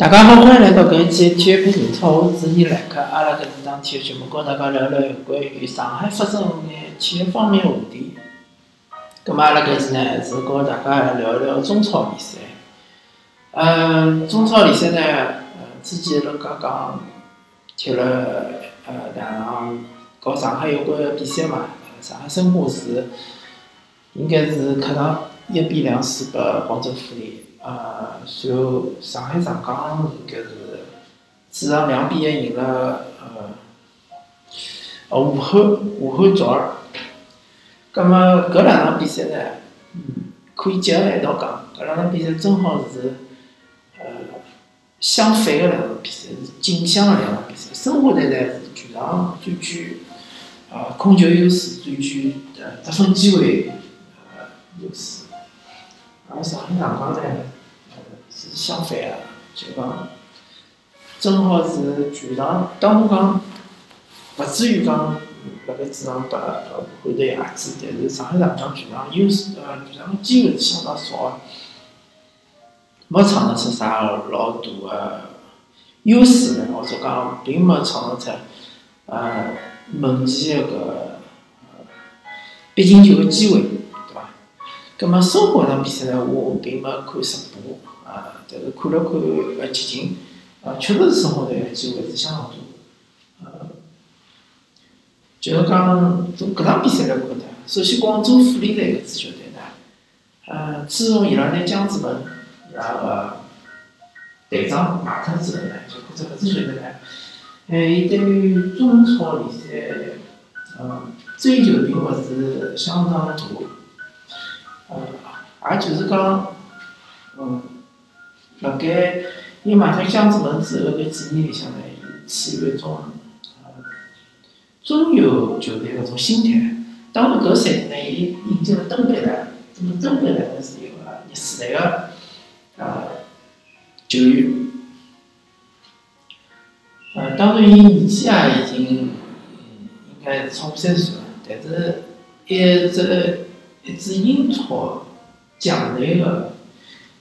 大家好，欢迎来到搿一期体育频道，我是尼莱克。阿拉搿是档体育节目，跟大家聊聊有关于上海发生眼体育方面话题。葛末阿拉搿期呢是跟大家聊聊中超比赛。嗯，中超联赛呢，呃，之前辣刚刚踢了呃两场跟上海有关个比赛嘛。上海申花是应该是客场一比两输拨广州富力。呃，随后上海上港应该是主场两比一赢了呃呃武汉武汉卓尔。葛末搿两场比赛呢，可以结合辣一道讲。搿两场比赛正好是呃相反个两场比赛，是镜像个两场比赛。申花队呢是全场最具呃控球优势，最具呃得分机会呃优势。而上海上港呢，相反个，就讲正好是全场，当然讲勿至于讲辣盖主场拨呃武汉队压制，但是上海上港全场优势呃全场机会是相当少个，没创造出啥个老大个优势呢，或者讲并没创造出呃门前个搿必进球个机会。葛末申花场比赛呢，我并没看直播，啊，但是看了看呃集锦，啊，确实是申花队机会是相当多，呃，就是讲从搿场比赛来看呢，首先广州富力队搿支球队呢，呃，自从伊拉拿姜志文伊拉个队长卖脱之后呢，就觉着搿支球队呢，呃，伊对于中超联赛，呃，追求并勿是相当大。呃，也就是讲，嗯，辣盖伊买脱姜志文之后搿几年里向呢，伊处于一种呃中游球队搿种心态。当然搿赛季呢，伊引进了登贝莱，那么登贝莱呢是一个廿四岁个呃球员。呃，当然伊年纪也已经应该是超过三十岁了，但是一只。一支英超强队个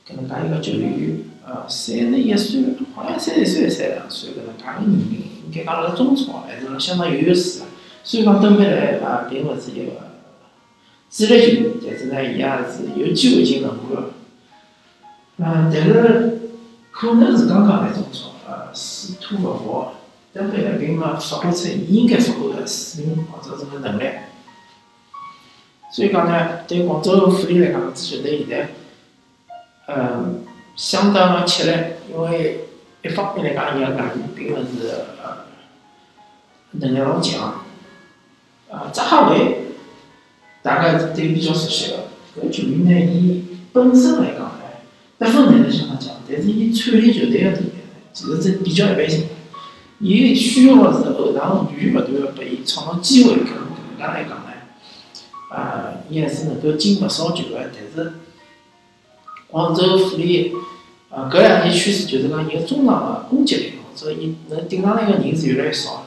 搿能介一个球员，呃三十一岁，好像三十岁、三十两岁搿能介个年龄，应该讲辣中超还是相当有优势个。虽然讲登贝莱啊，并勿是一个主力球员，但是呢，伊也是有机会进轮换个。嗯，但是可能是刚刚来中超，呃，水土勿服，登贝莱并没发挥出伊应该发挥个水平或者是个能力。所以讲呢，对广州富力来讲，支球队现在，嗯，相当个吃力，因为一方面来讲，伊个外援并勿是呃能力老强，呃，扎哈维大家是对比较熟悉个，搿球员呢，伊本身来讲呢，得分能力相当强，但是伊串联球队个能力呢，其实是比较一般性，伊需要个是后场源源不断个拨伊创造机会，搿能介来讲呢。啊，伊还是能够进勿少球个，但是广州富力，呃，搿两年趋势就是讲伊个中场个攻击力，或者伊能顶上来个人是越来越少。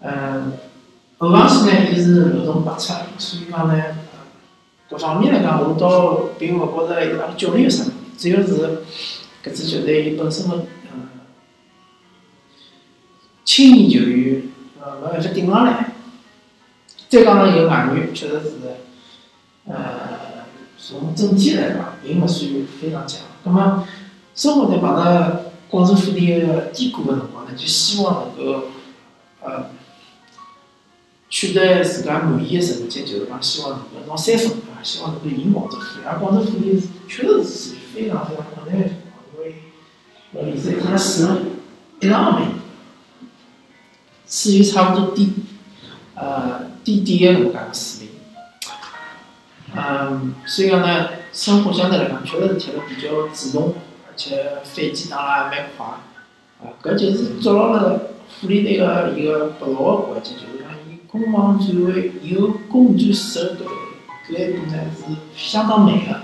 嗯，后防线呢，伊是漏洞百出，所以讲呢，各方面来讲，我倒并勿觉着伊拉教练有啥问题，主要是搿支球队伊本身个嗯青年球员呃没办法顶上来。再讲呢，有外援确实是，呃，从整体来讲，并勿算非常强。那么，生活在碰到广州富力个低谷个辰光呢，就希望能够，呃，取得自家满意个成绩，就是讲希望能够拿三分啊，希望能够赢广州富力。而广州富力确实是属于非常非常困难个情况，因为呃联赛它是一场没赢，处于差不多低，呃。低低个搿能介个水，嗯，所以讲呢，生活相对来讲确实是踢得比较主动，而且反击打也蛮快，啊，搿就是抓牢了富力队个一个不牢个关键，就是讲伊攻防转换有攻转守搿搿一步呢是相当慢个，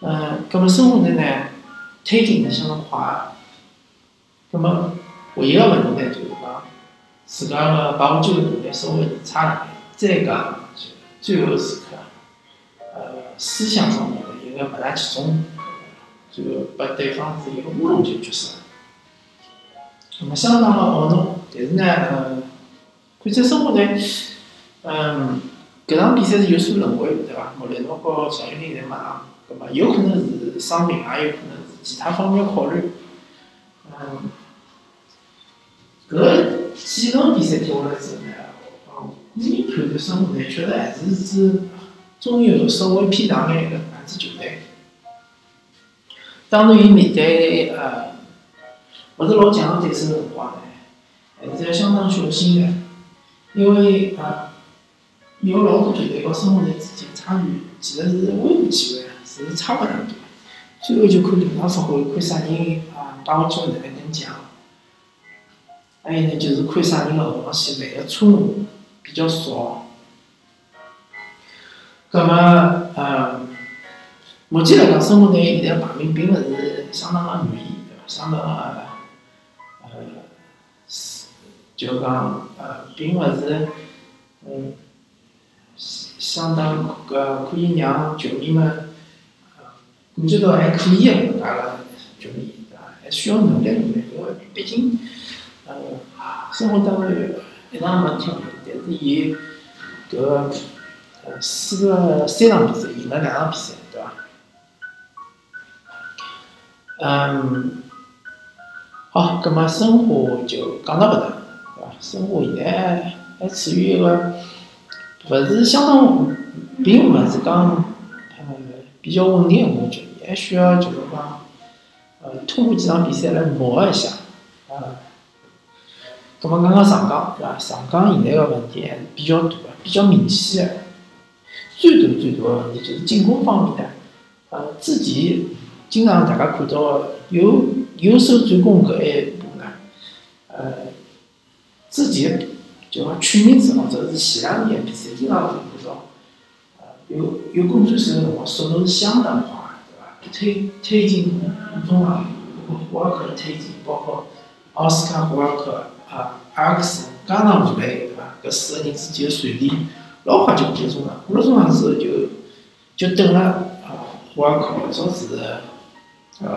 嗯，搿么生活队呢推进是相当快，搿么唯一个问题呢就是讲。自家个把握机会能力稍微差了点，再讲最后时刻，呃，思想上面的一个勿大集中，最后把对方是一个乌龙球角色，那么相当的懊恼。但是呢，呃，看在生活呢，嗯，搿场比赛是有所轮回，对伐？莫雷诺和赵云林在马上，葛末有可能是伤病，也有可能是其他方面考虑。嗯，搿几场比赛踢下来之后，生活呢，确实还是是中游稍微偏上眼个两支球队。当然，伊面对呃勿是老强个对手辰光呢，还是要相当小心个，因为呃有老多球队和申花队之间差距其实是微乎其微，是差勿大多。最后就看临场发挥，看啥人啊把握机会能力更强。还有呢，就是看啥人个后防线犯个错误比较少。葛末呃。目前来讲，生活队现在排名并勿是相当个满意，对伐？相当个呃，是就讲呃，并勿是嗯，相当个可以让球迷们感觉到还可以个搿能介个球迷，对伐？还需要努力努力，因为毕竟呃，生活当中一场没踢，但是伊搿个输了三场比赛，赢了两场比赛，对伐？嗯，好，葛末申花就讲到搿搭，对伐？申花现在还处于一个勿是相当，并勿是讲呃比较稳定个格局，还需要就是讲呃通过几场比赛来磨合一下，啊。葛末刚刚上港对伐？上港现在个问题还是比较大个，比较明显个，最大最大个问题就是进攻方面的，呃，之前。经常大家看到有有守转攻搿一步呢，呃，之前就讲去年子或者是前两年比赛，经常会看到，呃，有有攻转手个辰光速度是相当快对伐？推推进中场，包括胡尔克的推进，包括奥斯卡胡尔克啊，阿克斯、加纳姆雷对伐？搿四个人之间个传递老快就过了中场，过了中场之后就就等了啊胡尔克或者是。呃，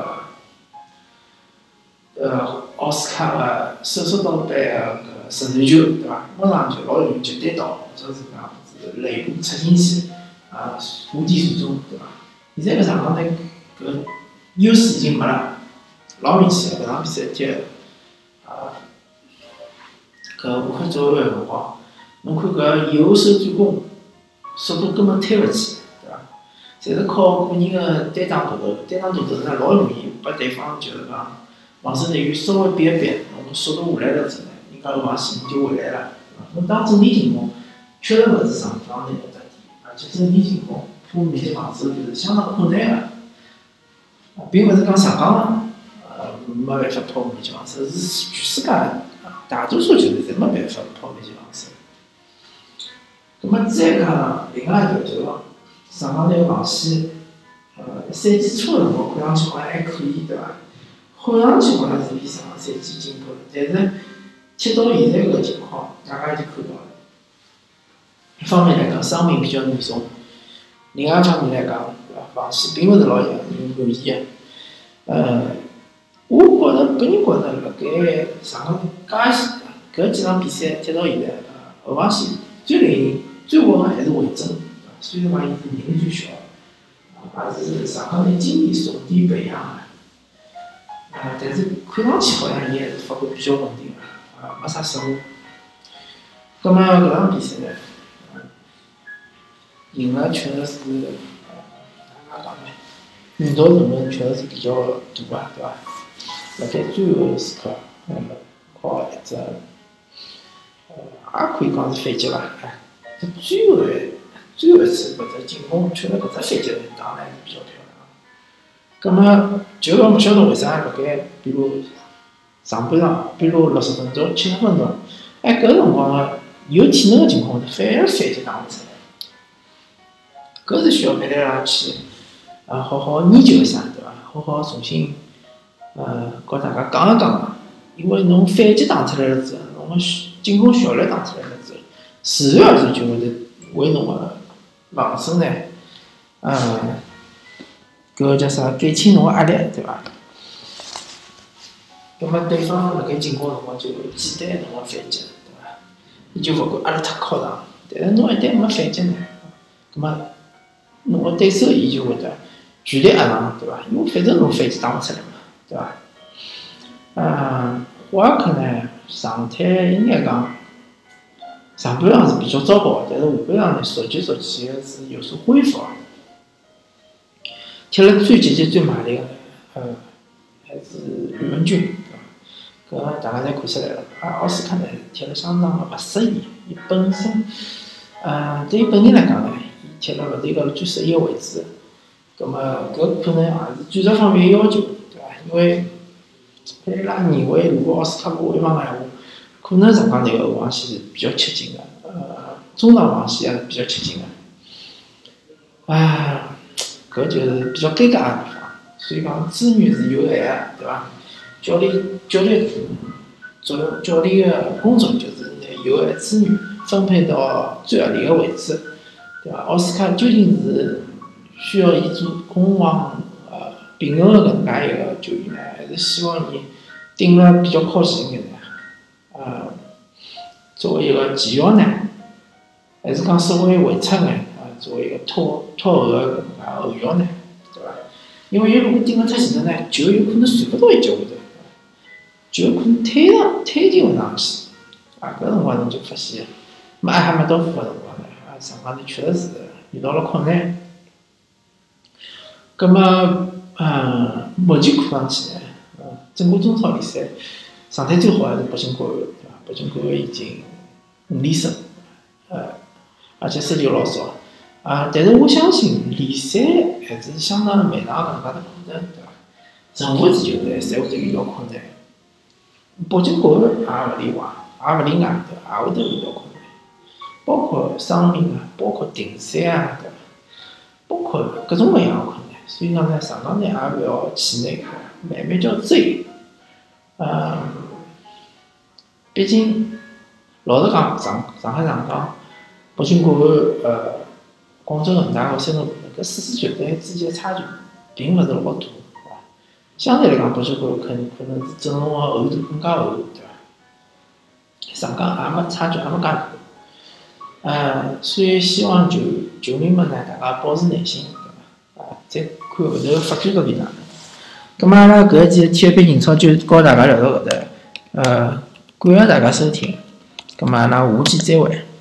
呃，奥斯卡个手术刀般个搿神传球，对伐？马上就老容易就单刀，或者是讲是肋部插进去，啊，无敌手中，对伐？现在搿场上呢，搿优势已经没了，老明显个搿场比赛踢，啊，搿五分左右个辰光，侬看搿右手转攻，速度根本推勿起来，对伐。侪是靠个人个单打独斗，单打独斗呢，老容易把对方就是讲防守队员稍微逼一逼，侬速度下来了之后呢，人家后防线就回来了，侬打阵地进攻，确实勿是上港队个特点，而且阵地进攻破密集防守就是相当困难个，并勿是讲上港呃没办法破密集防守，是全世界大多数球队侪没办法破密集防守。那么再讲另外一条就是讲。上港队防线，呃，赛季初个辰光看上去好像还可以，对伐？看上去好像是比上个赛季进步了，但是踢到现在搿个情况，大家已经看到了。一方面来讲，伤病比较严重；，另外一方面来讲，对伐？防线并勿是老让人满意个。呃，我觉着个人觉着，辣盖上港介些搿几场比赛踢到现在，呃，后防线最灵人、最稳个还是魏征。虽然讲伊年龄最小，啊，也是上港队经验重点培养个，啊，但是看上去好像伊还是发挥比较稳定个，啊，没啥失误。葛末搿场比赛呢，赢了确实是，哪能讲呢？运道成分确实是比较大个，对伐？辣盖最后时刻，呃，靠一只，呃，也可以讲是反击伐？最后。最后一次搿只进攻，确实搿只反击打得还是比较漂亮。葛末就勿晓得为啥辣盖，比如上半场，比如六十分钟、七十分钟，哎，搿辰光个有体能个情况下反而反击打勿出来。搿是需要曼联上去，啊，好好研究一下，对伐？好好重新，呃，告大家讲一讲，因为侬反击打出来了之后，侬个进攻效率打出来了，自然而然就会得为侬个。防守呢，嗯，搿个叫啥？减轻侬个压力，对伐？葛末对方辣盖进攻辰光就会简单侬个反击，对伐？伊就勿管压力太靠上，但是侬一旦没反击呢，葛末侬个对手伊就会得全力压上，对伐？因为反正侬反击打勿出来嘛，对伐？嗯，沃尔克呢，状态应该讲上半场是比较糟糕，但是下半场呢，逐渐逐渐是有所恢复。踢了最积极、最卖力个，呃，还是吕文君，对伐？搿大家侪看出来了。而奥斯卡呢，踢了相当个勿适意。伊本身，呃，对于本人来讲呢，伊踢了勿是一个最适意个位置。葛末搿可能也是战术方面要求，对伐？因为佩拉认为，如果奥斯卡不回防个闲话，可能上港队个后防线是比较吃紧个，呃，中场防线也是比较吃紧个。啊。搿就是比较尴尬个地方，所以讲资源是有限个，对伐？教练教练作用，教练个工作就是拿有限资源分配到最合理个位置，对伐？奥斯卡究竟是需要伊做攻防呃平衡个搿能介一个球员呢，还是希望伊顶了比较靠前眼呢？作为一个前腰呢，还是讲稍微回撤眼？作为一个拖拖后个后腰呢，对伐？因为伊如果顶了太前头呢，球有可能传勿到伊脚下头，就有可能推上推进勿上去，啊，搿辰光侬就发现，没还没到付个辰光呢，啊，上港头确实是遇到了困难。葛末，嗯，目前看上去呢，嗯，整个中超联赛状态最好还是北京国安，对伐？北京国安已经五连胜，呃，而且失球老少。啊，但是我相信联赛还是相当漫长搿能介的过程，对伐？任何支球队侪会得遇到困难，北京国安也勿例外，也勿例外，对伐？也会得遇到困难，包括伤病啊，包括停赛啊，对伐？包括各种各样的困难，所以讲呢，上港呢也勿要气馁，慢慢叫追。嗯，毕竟老实讲，上上海上港、北京国安，呃。广州恒大和山东鲁能搿四支球队之间的差距并勿是老大，对伐？相对来讲，北京国安可能可能是阵容个厚度更加厚，对伐？上港也没差距，也没介大。呃，所以希望球球迷们呢，大家保持耐心，对伐？啊，再看后头发展搿边哪能。咁么阿拉搿一期体育篇英超就告大家聊到搿搭，呃，感谢大家收听，咁么阿拉下期再会。